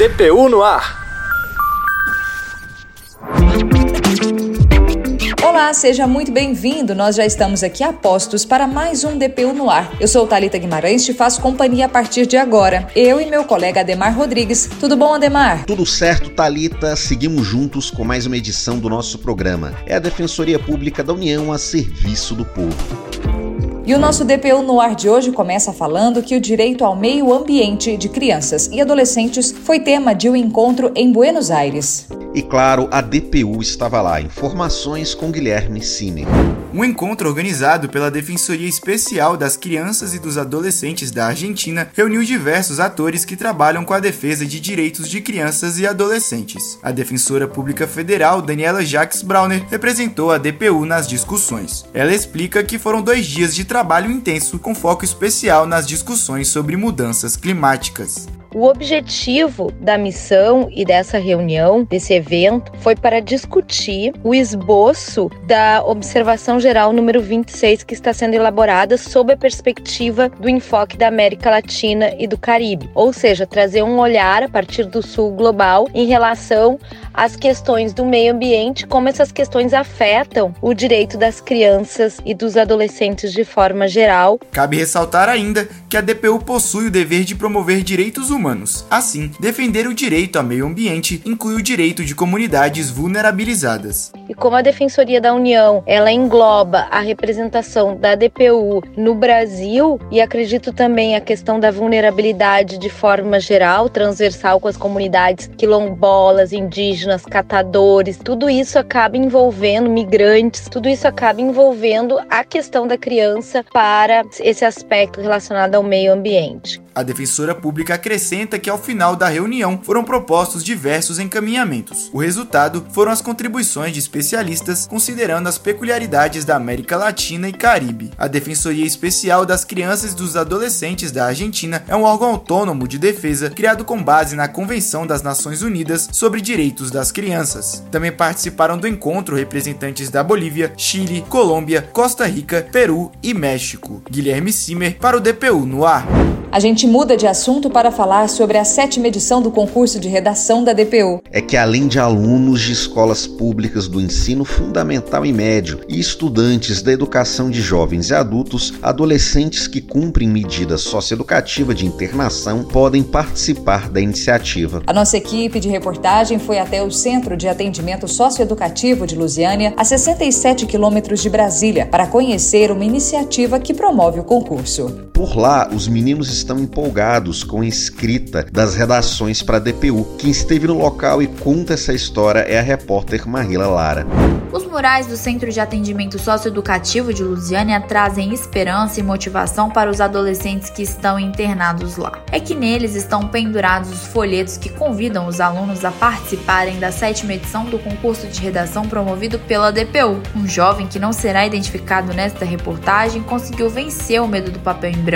DPU no ar. Olá, seja muito bem-vindo. Nós já estamos aqui a postos para mais um DPU no ar. Eu sou Talita Guimarães, te faço companhia a partir de agora. Eu e meu colega Ademar Rodrigues. Tudo bom, Ademar? Tudo certo, Talita. Seguimos juntos com mais uma edição do nosso programa. É a Defensoria Pública da União a serviço do povo. E o nosso DPU no ar de hoje começa falando que o direito ao meio ambiente de crianças e adolescentes foi tema de um encontro em Buenos Aires. E claro, a DPU estava lá. Informações com Guilherme Cine. Um encontro organizado pela Defensoria Especial das Crianças e dos Adolescentes da Argentina reuniu diversos atores que trabalham com a defesa de direitos de crianças e adolescentes. A defensora pública federal, Daniela Jacques Brauner, representou a DPU nas discussões. Ela explica que foram dois dias de trabalho intenso com foco especial nas discussões sobre mudanças climáticas. O objetivo da missão e dessa reunião, desse evento, foi para discutir o esboço da Observação Geral número 26 que está sendo elaborada sob a perspectiva do enfoque da América Latina e do Caribe, ou seja, trazer um olhar a partir do sul global em relação às questões do meio ambiente, como essas questões afetam o direito das crianças e dos adolescentes de forma geral. Cabe ressaltar ainda que a DPU possui o dever de promover direitos humanos humanos. Assim, defender o direito ao meio ambiente inclui o direito de comunidades vulnerabilizadas. E como a Defensoria da União, ela engloba a representação da DPU no Brasil e acredito também a questão da vulnerabilidade de forma geral, transversal com as comunidades quilombolas, indígenas, catadores, tudo isso acaba envolvendo migrantes, tudo isso acaba envolvendo a questão da criança para esse aspecto relacionado ao meio ambiente. A defensora pública acrescenta que ao final da reunião foram propostos diversos encaminhamentos. O resultado foram as contribuições de especialistas considerando as peculiaridades da América Latina e Caribe. A Defensoria Especial das Crianças e dos Adolescentes da Argentina é um órgão autônomo de defesa criado com base na Convenção das Nações Unidas sobre Direitos das Crianças. Também participaram do encontro representantes da Bolívia, Chile, Colômbia, Costa Rica, Peru e México. Guilherme Simer para o DPU no ar. A gente muda de assunto para falar sobre a sétima edição do concurso de redação da DPU. É que além de alunos de escolas públicas do ensino fundamental e médio e estudantes da educação de jovens e adultos, adolescentes que cumprem medida socioeducativa de internação podem participar da iniciativa. A nossa equipe de reportagem foi até o Centro de Atendimento Socioeducativo de Lusiânia, a 67 quilômetros de Brasília, para conhecer uma iniciativa que promove o concurso. Por lá, os meninos estão empolgados com a escrita das redações para a DPU. Quem esteve no local e conta essa história é a repórter Marila Lara. Os murais do Centro de Atendimento Socioeducativo de Lusiânia trazem esperança e motivação para os adolescentes que estão internados lá. É que neles estão pendurados os folhetos que convidam os alunos a participarem da sétima edição do concurso de redação promovido pela DPU. Um jovem que não será identificado nesta reportagem conseguiu vencer o medo do papel em branco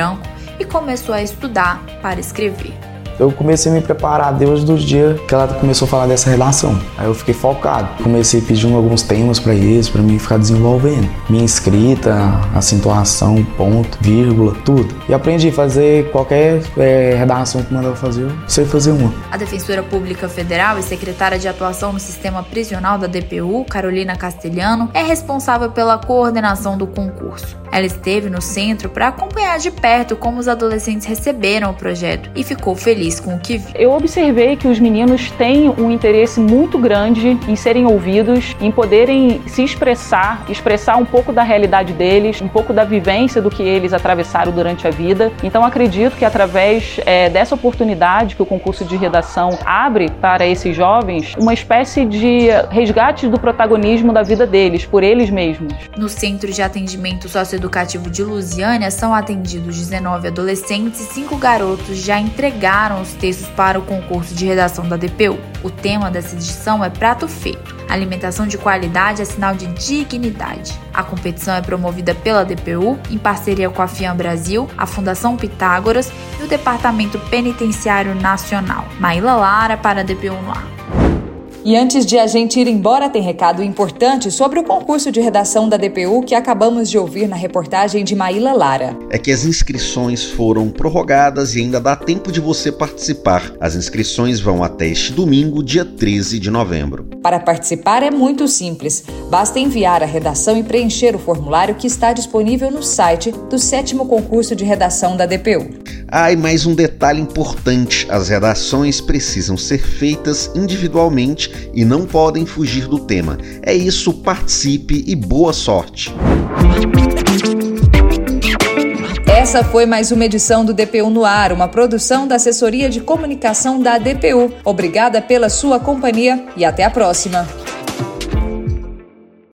e começou a estudar para escrever. Eu comecei a me preparar desde os dias que ela começou a falar dessa relação. Aí eu fiquei focado. Comecei pedindo alguns temas para eles, para mim ficar desenvolvendo. Minha escrita, acentuação, ponto, vírgula, tudo. E aprendi a fazer qualquer é, redação que mandava fazer, eu sei fazer uma. A defensora pública federal e secretária de atuação no sistema prisional da DPU, Carolina Castelhano, é responsável pela coordenação do concurso. Ela esteve no centro para acompanhar de perto como os adolescentes receberam o projeto e ficou feliz com o que viu. Eu observei que os meninos têm um interesse muito grande em serem ouvidos, em poderem se expressar, expressar um pouco da realidade deles, um pouco da vivência do que eles atravessaram durante a vida. Então acredito que através é, dessa oportunidade que o concurso de redação abre para esses jovens, uma espécie de resgate do protagonismo da vida deles, por eles mesmos. No Centro de Atendimento Socioeducativo Educativo de Lusiânia são atendidos 19 adolescentes e 5 garotos já entregaram os textos para o concurso de redação da DPU. O tema dessa edição é Prato Feito. Alimentação de qualidade é sinal de dignidade. A competição é promovida pela DPU em parceria com a FIAM Brasil, a Fundação Pitágoras e o Departamento Penitenciário Nacional. Maíla Lara para a DPU no ar. E antes de a gente ir embora, tem recado importante sobre o concurso de redação da DPU que acabamos de ouvir na reportagem de Maíla Lara. É que as inscrições foram prorrogadas e ainda dá tempo de você participar. As inscrições vão até este domingo, dia 13 de novembro. Para participar é muito simples. Basta enviar a redação e preencher o formulário que está disponível no site do sétimo concurso de redação da DPU. Ah, e mais um detalhe importante: as redações precisam ser feitas individualmente e não podem fugir do tema. É isso, participe e boa sorte! Essa foi mais uma edição do DPU no Ar, uma produção da Assessoria de Comunicação da DPU. Obrigada pela sua companhia e até a próxima.